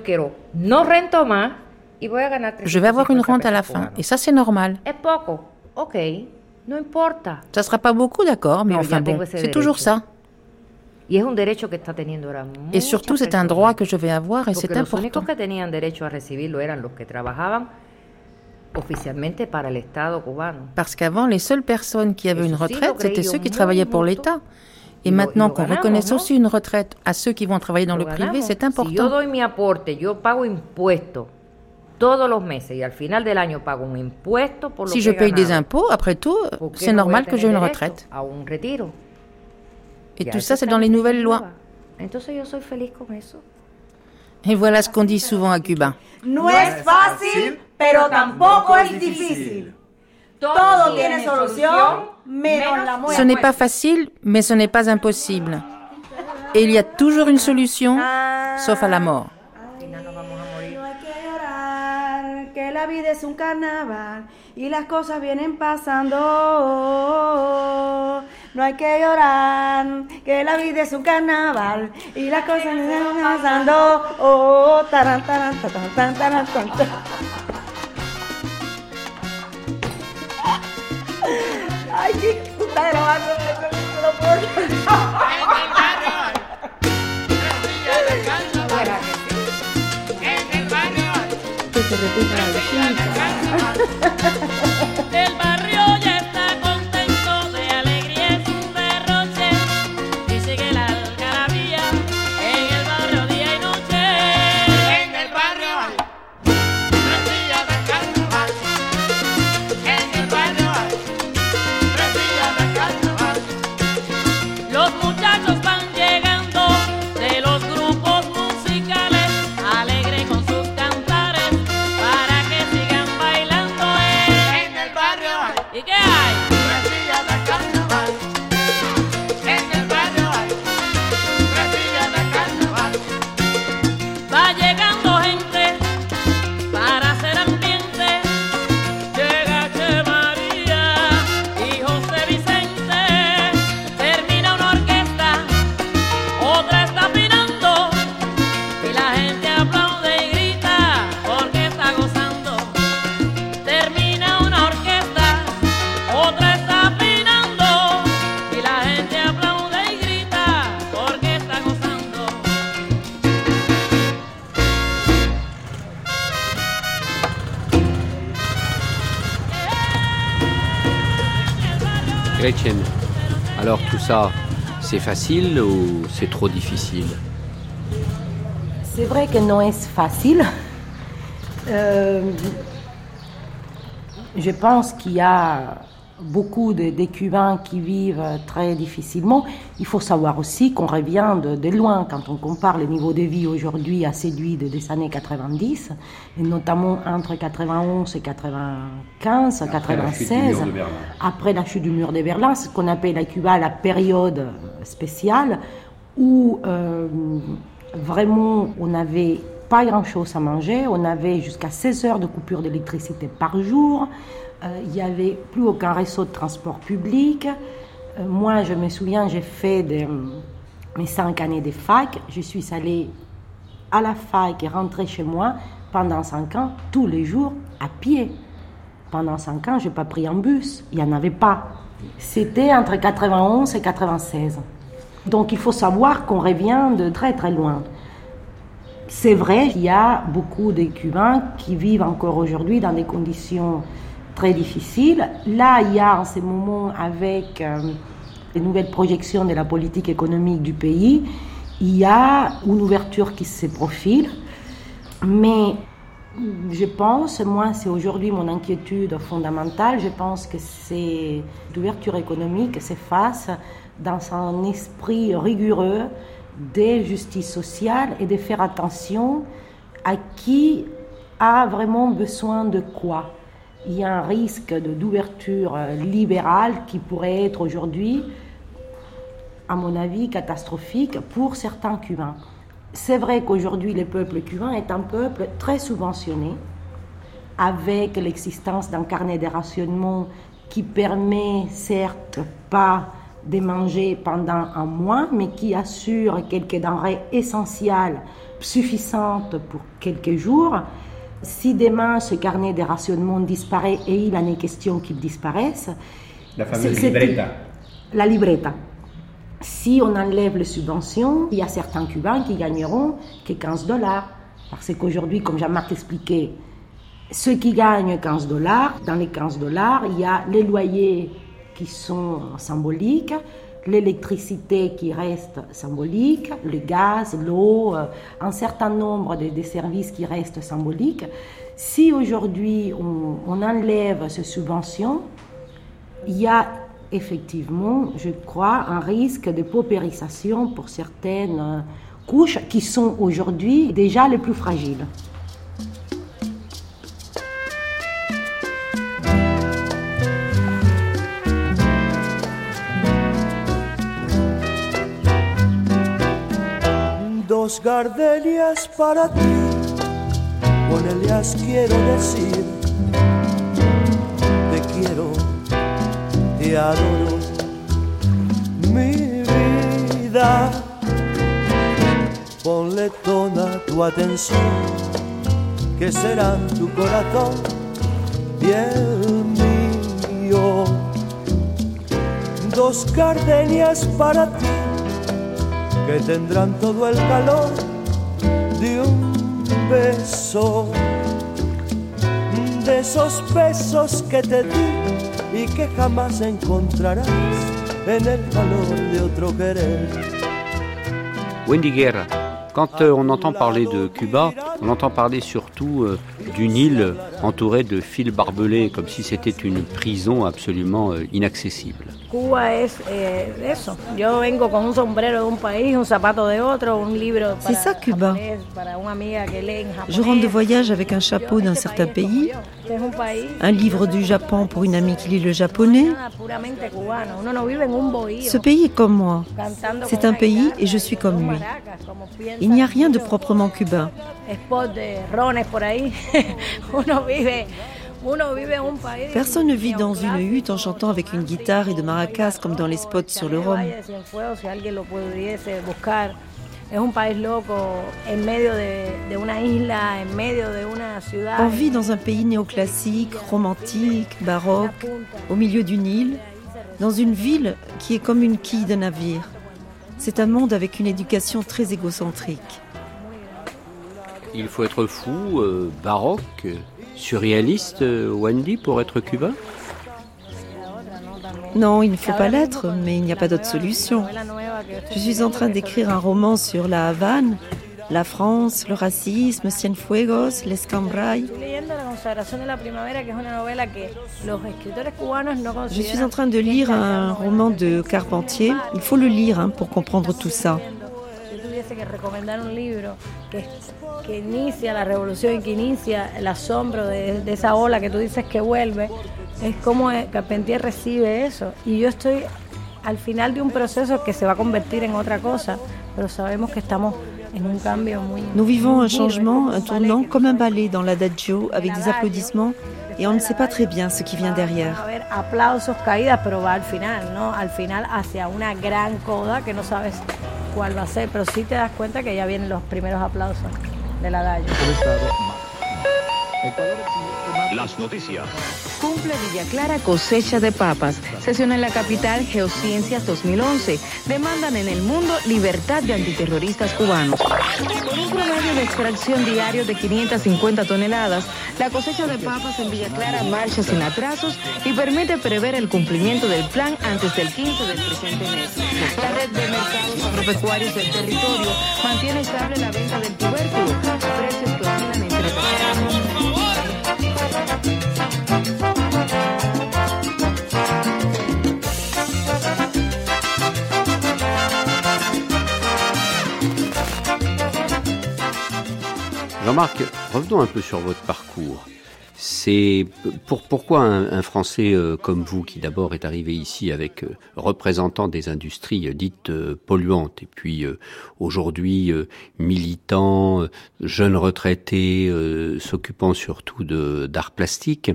je vais avoir une rente à la fin. Et ça, c'est normal. Ça sera pas beaucoup, d'accord, mais enfin bon, c'est toujours ça. Et surtout, c'est un droit que je vais avoir et c'est important. Parce qu'avant, les seules personnes qui avaient une retraite, c'était ceux qui travaillaient pour l'État. Et maintenant qu'on reconnaisse aussi une retraite à ceux qui vont travailler dans le privé, c'est important. Si je paye des impôts, après tout, c'est normal que j'ai une retraite? Et tout ça, c'est dans les nouvelles lois. Et voilà ce qu'on dit souvent à Cuba. No es fácil, pero tampoco es difícil. Todo tiene solución, menos la muerte. Ce n'est pas facile, mais ce n'est pas impossible. Et il y a toujours une solution, sauf à la mort. que la vida es un carnaval y las cosas vienen pasando. No hay que llorar, que la vida es un carnaval y las cosas vienen pasando. Oh, taran, taran, taran, taran, taran, taran. Ay, qué puta grabando, no lo puedo que se repita la ça, c'est facile ou c'est trop difficile? C'est vrai que non est facile? Euh, je pense qu'il y a beaucoup de, de Cubains qui vivent très difficilement. Il faut savoir aussi qu'on revient de, de loin quand on compare le niveau de vie aujourd'hui à celui de- des années 90, et notamment entre 91 et 95, Après la chute du 96, mur de Berlin. après la chute du mur de Berlin, ce qu'on appelle à Cuba la période spéciale où euh, vraiment on n'avait pas grand-chose à manger, on avait jusqu'à 16 heures de coupure d'électricité par jour, euh, il n'y avait plus aucun réseau de transport public. Euh, moi, je me souviens, j'ai fait mes cinq années de fac, je suis allée à la fac et rentrée chez moi pendant cinq ans, tous les jours, à pied. Pendant cinq ans, je n'ai pas pris un bus, il n'y en avait pas. C'était entre 91 et 96. Donc il faut savoir qu'on revient de très très loin. C'est vrai, il y a beaucoup de Cubains qui vivent encore aujourd'hui dans des conditions très difficiles. Là, il y a en ce moment, avec euh, les nouvelles projections de la politique économique du pays, il y a une ouverture qui se profile. Mais je pense, moi c'est aujourd'hui mon inquiétude fondamentale, je pense que c'est l'ouverture économique s'efface dans un esprit rigoureux de justice sociale et de faire attention à qui a vraiment besoin de quoi. Il y a un risque d'ouverture libérale qui pourrait être aujourd'hui, à mon avis, catastrophique pour certains Cubains. C'est vrai qu'aujourd'hui, le peuple cubain est un peuple très subventionné, avec l'existence d'un carnet de rationnement qui permet certes pas de manger pendant un mois, mais qui assure quelques denrées essentielles suffisantes pour quelques jours. Si demain ce carnet de rationnement disparaît, et il en est question qu'il disparaisse, la fameuse libreta. La libreta. Si on enlève les subventions, il y a certains Cubains qui gagneront que 15 dollars. Parce qu'aujourd'hui, comme Jean-Marc expliquait, ceux qui gagnent 15 dollars, dans les 15 dollars, il y a les loyers qui sont symboliques, l'électricité qui reste symbolique, le gaz, l'eau, un certain nombre de, services qui restent symboliques. Si aujourd'hui on, on enlève ces subventions, il y a effectivement, je crois, un risque de paupérisation pour certaines couches qui sont aujourd'hui déjà les plus fragiles. Dos gardenias para ti, con ellas quiero decir, te quiero te adoro, mi vida. Ponle toda tu atención, que será tu corazón y el mío. Dos gardenias para ti, que tendrán todo el calor de un beso, de esos besos que te di y que jamás encontrarás en el calor de otro querer. Wendy quand euh, on entend parler de Cuba, on entend parler surtout euh, d'une île entourée de fils barbelés, comme si c'était une prison absolument euh, inaccessible. Cuba es eh, eso. Yo vengo con un sombrero de un país, un zapato de otro, un libro C'est ça Cuba. Je rentre de voyage avec un chapeau d'un certain pays, un livre du Japon pour une amie qui lit le japonais. Ce pays est comme moi. C'est un pays et je suis comme lui. Il n'y a rien de proprement cubain. Personne ne vit dans une hutte en chantant avec une guitare et de maracas comme dans les spots sur le Rhum. On vit dans un pays néoclassique, romantique, baroque, au milieu d'une île, dans une ville qui est comme une quille de navire. C'est un monde avec une éducation très égocentrique. Il faut être fou, euh, baroque, surréaliste, euh, Wendy, pour être cubain? Non, il ne faut pas l'être, mais il n'y a pas d'autre solution. Je suis en train d'écrire un roman sur la Havane, la France, le racisme, Cienfuegos, l'Escambray. Je suis en train de lire un roman de Carpentier. Il faut le lire hein, pour comprendre tout ça. Que que, inicia la revolución y que inicia el asombro de, de esa ola que tú dices que vuelve, es como Carpentier recibe eso. Y yo estoy al final de un proceso que se va a convertir en otra cosa, pero sabemos que estamos en un cambio muy... Nous vivons un changement, un tournant comme un ballet dans l'adagio avec des applaudissements et on ne sait pas très bien ce qui vient derrière. Aplausos, caídas, pero va al final, ¿no? Al final hacia una gran coda que no sabes cuál va a ser, pero sí te das cuenta que ya vienen los primeros aplausos del adagio. Las noticias. Cumple Villa Clara cosecha de papas. Sesión en la capital Geociencias 2011. Demandan en el mundo libertad de antiterroristas cubanos. Con un promedio de extracción diario de 550 toneladas, la cosecha de papas en Villa Clara marcha sin atrasos y permite prever el cumplimiento del plan antes del 15 del presente mes. La red de mercados agropecuarios del territorio mantiene estable la venta del tubérculo. Jean-Marc, revenons un peu sur votre parcours. C'est pour, pourquoi un, Français euh, comme vous, qui d'abord est arrivé ici avec euh, représentant des industries euh, dites euh, polluantes, et puis aujourd'hui militant, jeune retraité, s'occupant surtout d'art plastique,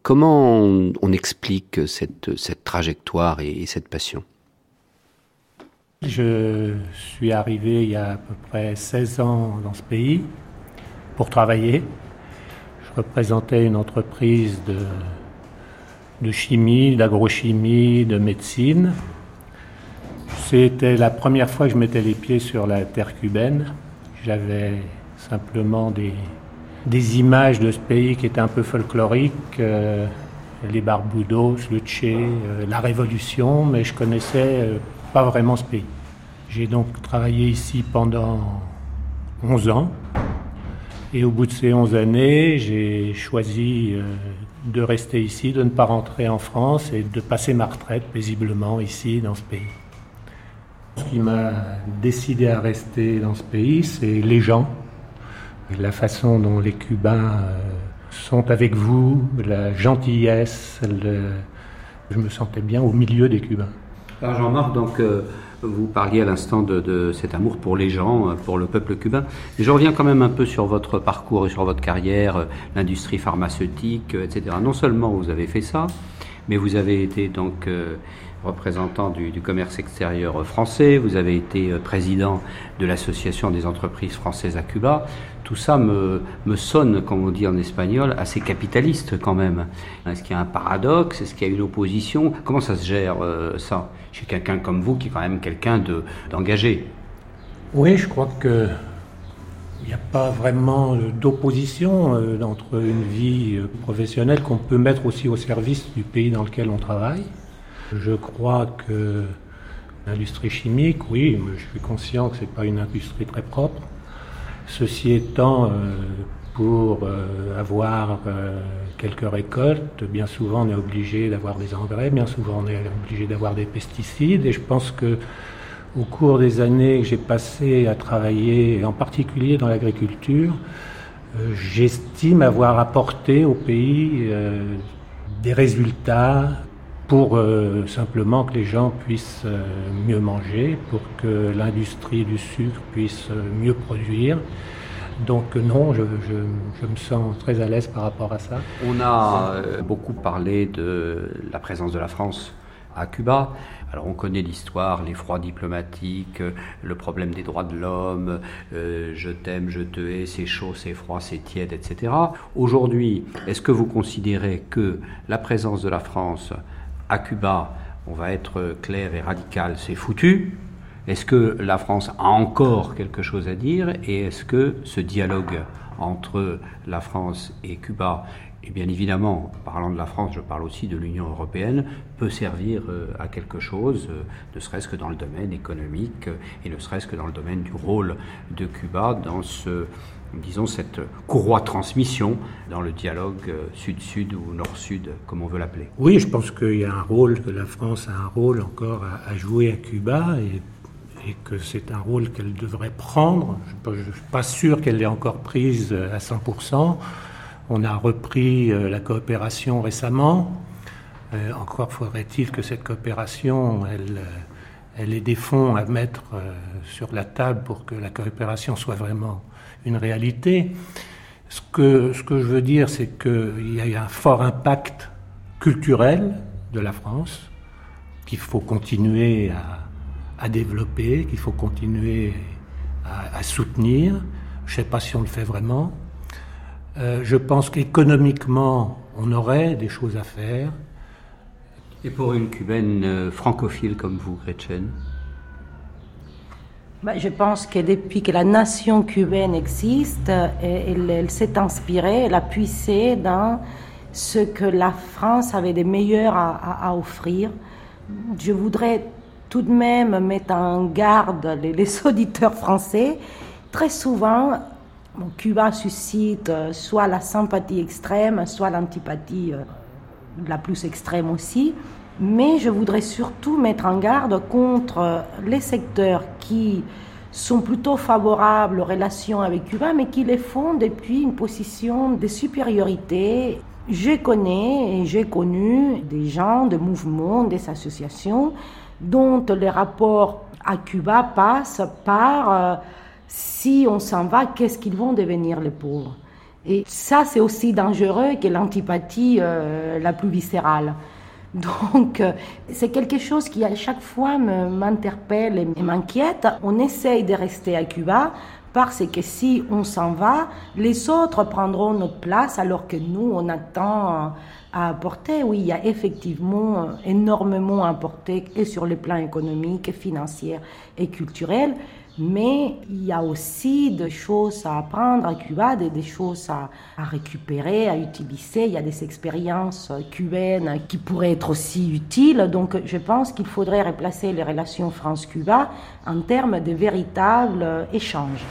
comment on, explique cette, trajectoire et cette passion? Je suis arrivé il y a à peu près 16 ans dans ce pays pour travailler. Je représentais une entreprise de, chimie, d'agrochimie, de médecine. C'était la première fois que je mettais les pieds sur la terre cubaine. J'avais simplement des, des images de ce pays qui étaient un peu folkloriques, euh, les Barbudos, le Tché, euh, la Révolution, mais je connaissais euh, pas vraiment ce pays. J'ai donc travaillé ici pendant 11 ans. Et au bout de ces 11 années, j'ai choisi euh, de rester ici, de ne pas rentrer en France et de passer ma retraite paisiblement ici, dans ce pays. Ce qui m'a décidé à rester dans ce pays, c'est les gens, la façon dont les Cubains euh, sont avec vous, la gentillesse. le- Je me sentais bien au milieu des Cubains. Alors Jean-Marc, donc euh, vous parliez à l'instant de, cet amour pour les gens, euh, pour le peuple cubain. Mais je reviens quand même un peu sur votre parcours et sur votre carrière, euh, l'industrie pharmaceutique, euh, etc. Non seulement vous avez fait ça, mais vous avez été donc représentant du, commerce extérieur français, vous avez été euh, président de l'association des entreprises françaises à Cuba. Tout ça me, sonne, comme on dit en espagnol, assez capitaliste quand même. Est-ce qu'il y a un paradoxe? Est-ce qu'il y a une opposition? Comment ça se gère euh, ça chez quelqu'un comme vous qui est quand même quelqu'un de- d'engagé? Oui, je crois que il n'y a pas vraiment euh, d'opposition entre une vie professionnelle qu'on peut mettre aussi au service du pays dans lequel on travaille. Je crois que l'industrie chimique, oui, je suis conscient que ce n'est pas une industrie très propre. Ceci étant, euh, pour euh, avoir euh, quelques récoltes, bien souvent on est obligé d'avoir des engrais, bien souvent on est obligé d'avoir des pesticides, et je pense que au cours des années que j'ai passées à travailler, en particulier dans l'agriculture, j'estime avoir apporté au pays des résultats pour euh, simplement que les gens puissent euh, mieux manger, pour que l'industrie du sucre puisse euh, mieux produire. Donc non, je, je- je me sens très à l'aise par rapport à ça. On a beaucoup parlé de la présence de la France à Cuba. Alors on connaît l'histoire, les froids diplomatiques, le problème des droits de l'homme, je t'aime, je te hais, c'est chaud, c'est froid, c'est tiède, etc. Aujourd'hui, est-ce que vous considérez que la présence de la France à Cuba, on va être clair et radical, c'est foutu. Est-ce que la France a encore quelque chose à dire et est-ce que ce dialogue entre la France et Cuba, et bien évidemment, parlant de la France, je parle aussi de l'Union européenne, peut servir euh, à quelque chose, euh, ne serait-ce que dans le domaine économique euh, et ne serait-ce que dans le domaine du rôle de Cuba dans ce, disons, cette courroie transmission dans le dialogue euh, sud-sud ou nord-sud, comme on veut l'appeler. Oui, je pense qu'il y a un rôle, que la France a un rôle encore à, jouer à Cuba et, que c'est un rôle qu'elle devrait prendre. Je ne suis pas sûr qu'elle l'ait encore prise à 100%. On a repris euh, la coopération récemment. Euh, encore faudrait-il que cette coopération, elle, euh, elle ait des fonds à mettre euh, sur la table pour que la coopération soit vraiment une réalité. Ce que, je veux dire, c'est qu'il y a un fort impact culturel de la France qu'il faut continuer à, développer, qu'il faut continuer à, soutenir. Je ne sais pas si on le fait vraiment. Euh, je pense qu'économiquement, on aurait des choses à faire. Et pour une cubaine euh, francophile comme vous, Gretchen? Je pense que depuis que la nation cubaine existe, elle, elle s'est inspirée, elle a puissé dans ce que la France avait de meilleur à, offrir. Je voudrais tout de même mettre en garde les, les auditeurs français. Très souvent, Cuba suscite euh, soit la sympathie extrême, soit l'antipathie euh, la plus extrême aussi. Mais je voudrais surtout mettre en garde contre les secteurs qui sont plutôt favorables aux relations avec Cuba, mais qui les font depuis une position de supériorité. Je connais et j'ai connu des gens, des mouvements, des associations dont les rapports à Cuba passent par euh, si on s'en va, qu'est-ce qu'ils vont devenir les pauvres Et ça, c'est aussi dangereux que l'antipathie euh, la plus viscérale. Donc, euh, c'est quelque chose qui à chaque fois m'interpelle et m'inquiète. On essaye de rester à Cuba parce que si on s'en va, les autres prendront notre place alors que nous, on attend à apporter. Oui, il y a effectivement énormément à apporter et sur le plan économique, financier et culturel mais il y a aussi des choses à apprendre à Cuba, des, choses à, à, récupérer, à utiliser. Il y a des expériences cubaines qui pourraient être aussi utiles. Donc je pense qu'il faudrait replacer les relations France-Cuba en termes de véritables échanges.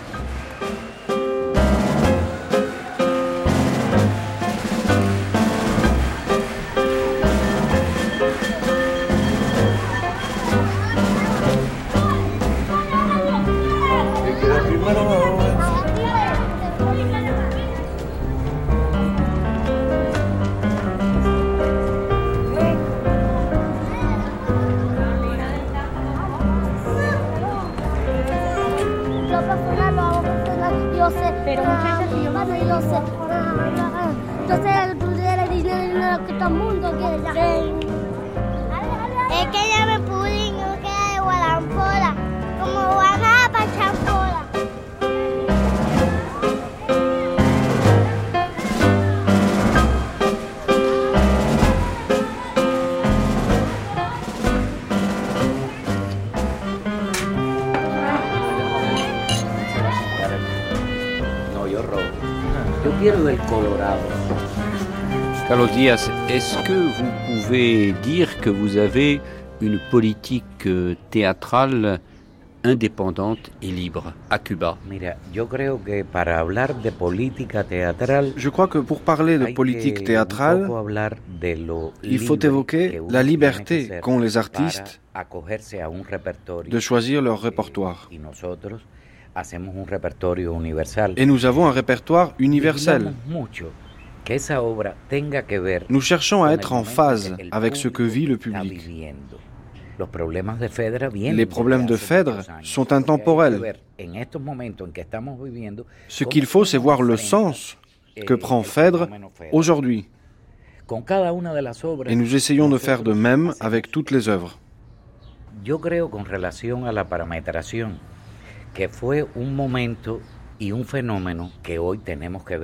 Carlos Díaz, est-ce que vous pouvez dire que vous avez une politique euh, théâtrale indépendante et libre à Cuba Je crois que pour parler de politique théâtrale, il faut évoquer la liberté qu'ont les artistes de choisir leur répertoire. Et nous avons un répertoire universel. Nous cherchons à être en phase avec ce que vit le public. Les problèmes de Phèdre sont intemporels. Ce qu'il faut, c'est voir le sens que prend Phèdre aujourd'hui. Et nous essayons de faire de même avec toutes les œuvres. Crois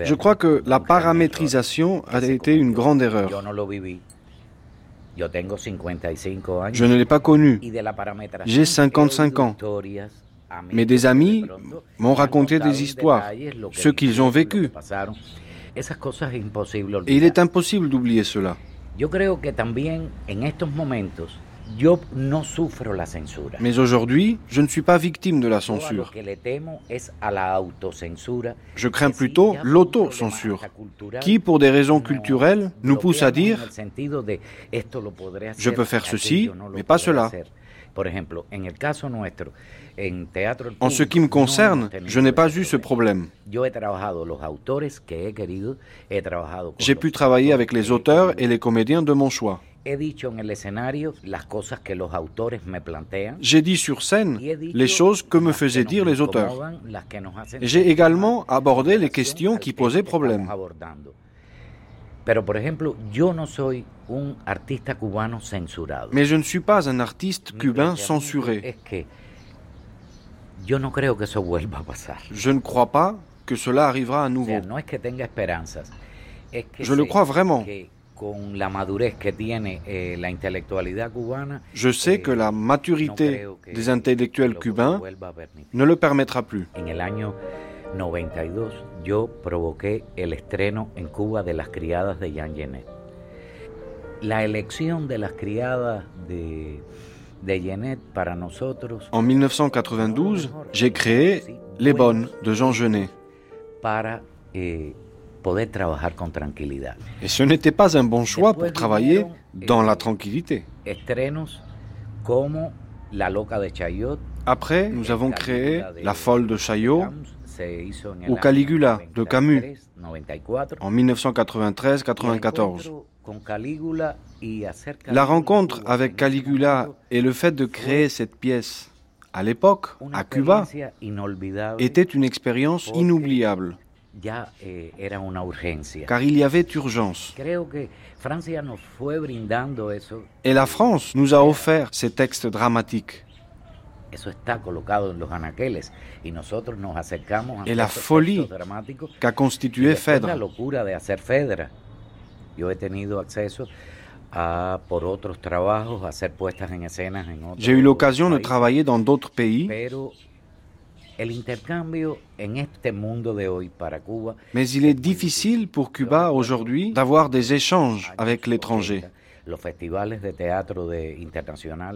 je crois que la paramétrisation a été une grande erreur. Je ne l'ai pas connu. J'ai 55 ans. Mais des amis m'ont raconté des histoires, ce qu'ils ont vécu. Et il est impossible d'oublier cela. Yo no sufro la censura. Mais aujourd'hui, je ne suis pas victime de la censure. Je crains plutôt l'autocensure, qui, pour des raisons culturelles, nous pousse à dire je peux faire ceci, mais pas cela. En ce qui me concerne, je n'ai pas eu ce problème. J'ai pu travailler avec les auteurs et les comédiens de mon choix. J'ai dit sur scène les choses que me faisaient dire les auteurs. J'ai également abordé les questions qui posaient problème. Mais je ne suis pas un artiste cubain censuré. Je ne crois pas que cela arrivera à nouveau. Je le crois vraiment. Je sais que la maturité des intellectuels cubains ne le permettra plus. En el año 92 yo provoqué el estreno en Cuba de Las criadas de Jean Genet. La elección de las criadas de, de Genet para nosotros En 1992, j'ai créé Les Bonnes de Jean Genet. para eh, Et ce n'était pas un bon choix pour travailler dans la tranquillité. De Chayot, Après, nous avons créé La Folle de Chaillot ou Caligula de Camus en 1993-94. con Calígula y hacer La rencontre avec Caligula et le fait de créer cette pièce à l'époque, à Cuba, était une expérience inoubliable, eh, car il y avait urgence. Et la France nous a offert ces textes dramatiques. Et la folie qu'a y constitué después la Phèdre. locura de hacer Fedra. J'ai eu l'occasion de travailler dans d'autres pays, el intercambio en este mundo de hoy para Cuba mais il est difficile pour Cuba aujourd'hui d'avoir des échanges avec l'étranger.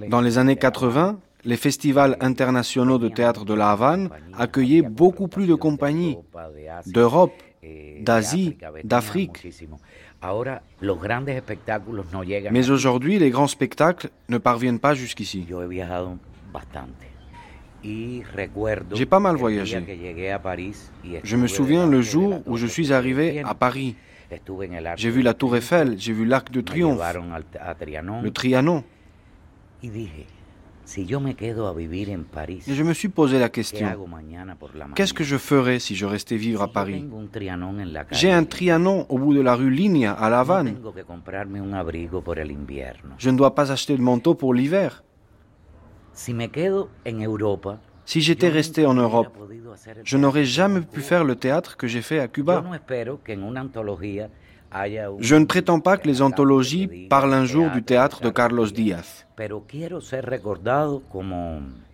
Dans les années 80, les festivals internationaux de théâtre de la Havane accueillaient beaucoup plus de compagnies d'Europe, d'Asie, d'Afrique. Mais aujourd'hui, les grands spectacles ne parviennent pas jusqu'ici. J'ai pas mal voyagé. Je me souviens le jour où je suis arrivé à Paris. J'ai vu la Tour Eiffel, j'ai vu l'Arc de Triomphe, le Trianon. Et je me suis posé la ¿qué question, qu'est-ce que je ferais si je restais vivre à Paris? J'ai un Trianon au bout de la rue Ligne à La Havane. Je ne dois pas acheter de manteau pour l'hiver. Si j'étais resté en Europe, je n'aurais jamais pu faire le théâtre que j'ai fait à Cuba. Je ne prétends pas que les anthologies parlent un jour du théâtre de Carlos Díaz.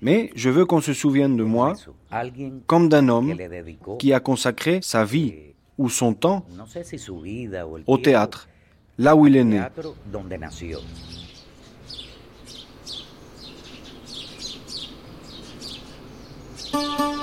Mais je veux qu'on se souvienne de moi comme d'un homme qui a consacré sa vie ou son temps au théâtre, là où il est né. Teatro donde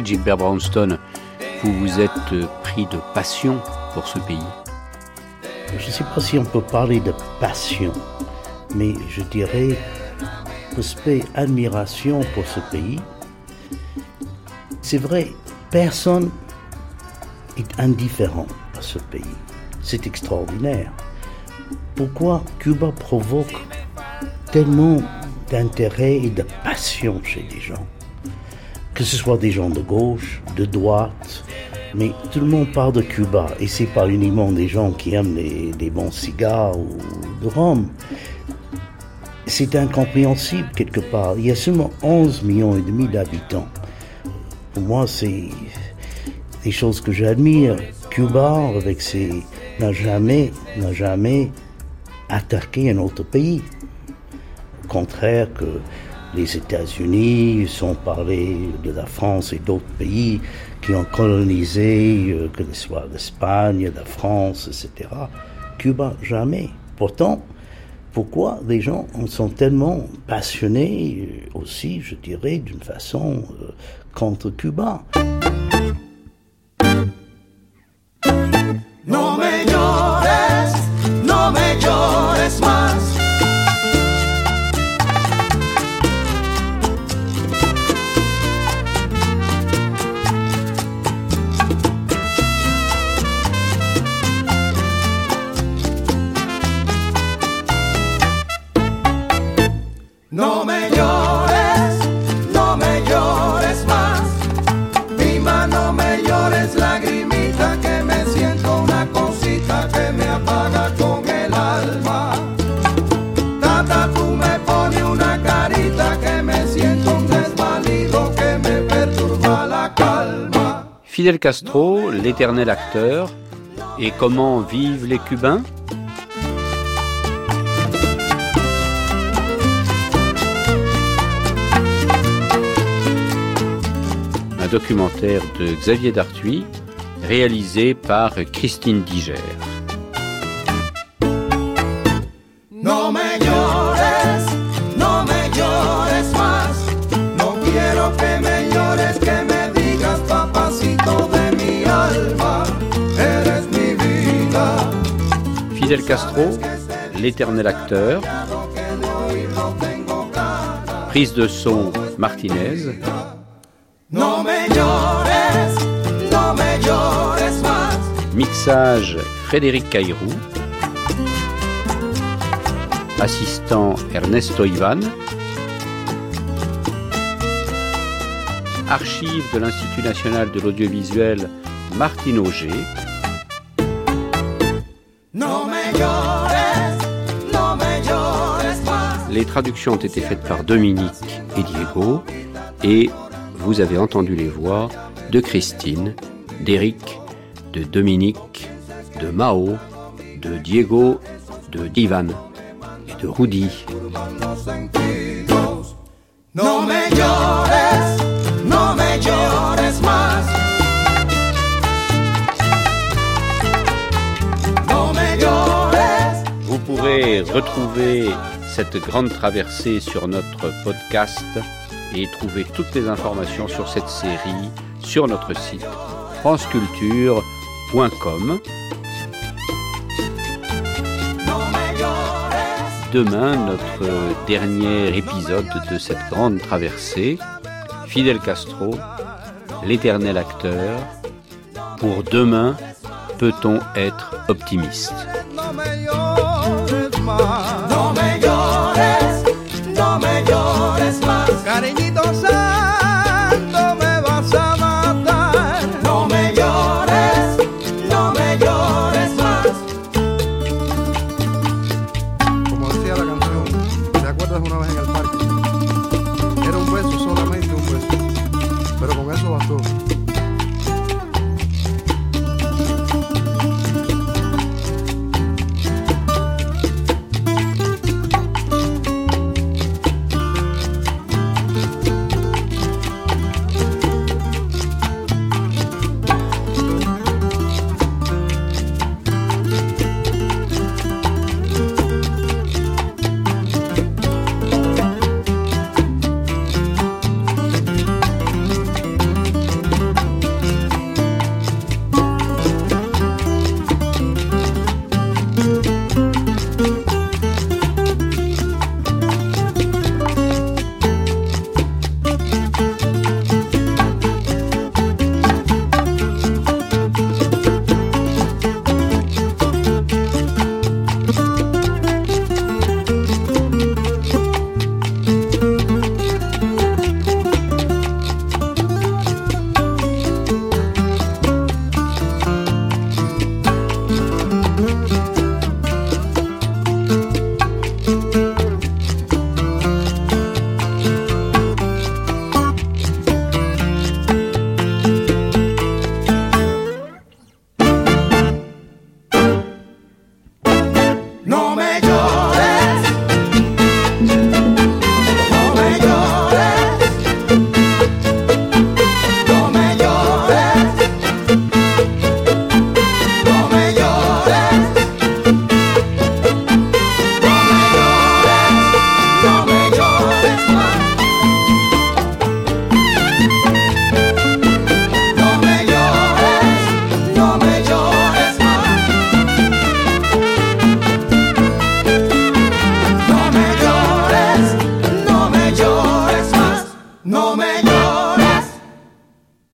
fait, Gilbert Brownstone, vous vous êtes euh, pris de passion pour ce pays. Je ne sais pas si on peut parler de passion, mais je dirais respect, admiration pour ce pays. C'est vrai, personne est indifférent à ce pays. C'est extraordinaire. Pourquoi Cuba provoque tellement d'intérêt et de passion chez les gens? Que ce soit des gens de gauche, de droite, mais tout le monde parle de Cuba et c'est pas uniquement des gens qui aiment les, bons cigares ou de rhum. C'est incompréhensible quelque part. Il y a seulement 11 millions et demi d'habitants. Pour moi, c'est des choses que j'admire. Cuba, avec ses, n'a jamais, n'a jamais attaqué un autre pays. Au contraire que les États-Unis, sans parler de la France et d'autres pays qui ont colonisé, euh, que ce soit l'Espagne, la France, etc. Cuba, jamais. Pourtant, pourquoi les gens sont tellement passionnés euh, aussi, je dirais, d'une façon euh, contre Cuba? Castro, l'éternel acteur, et comment vivent les Cubains? Un documentaire de Xavier Dartuy, réalisé par Christine Diger. Fidel Castro, l'éternel acteur. Prise de son Martinez. Mixage Frédéric Cairou. Assistant Ernesto Ivan. Archives de l'Institut national de l'audiovisuel Martine Auger. Les traductions ont été faites par Dominique et Diego et vous avez entendu les voix de Christine, d'Éric, de Dominique, de Mao, de Diego, de Divan et de Rudy. No me llores, no me llores más. No me llores. Vous pourrez retrouver cette grande traversée sur notre podcast et trouver toutes les informations sur cette série sur notre site franceculture.com. Demain, notre dernier épisode de cette grande traversée, Fidel Castro, l'éternel acteur. Pour demain, peut-on être optimiste?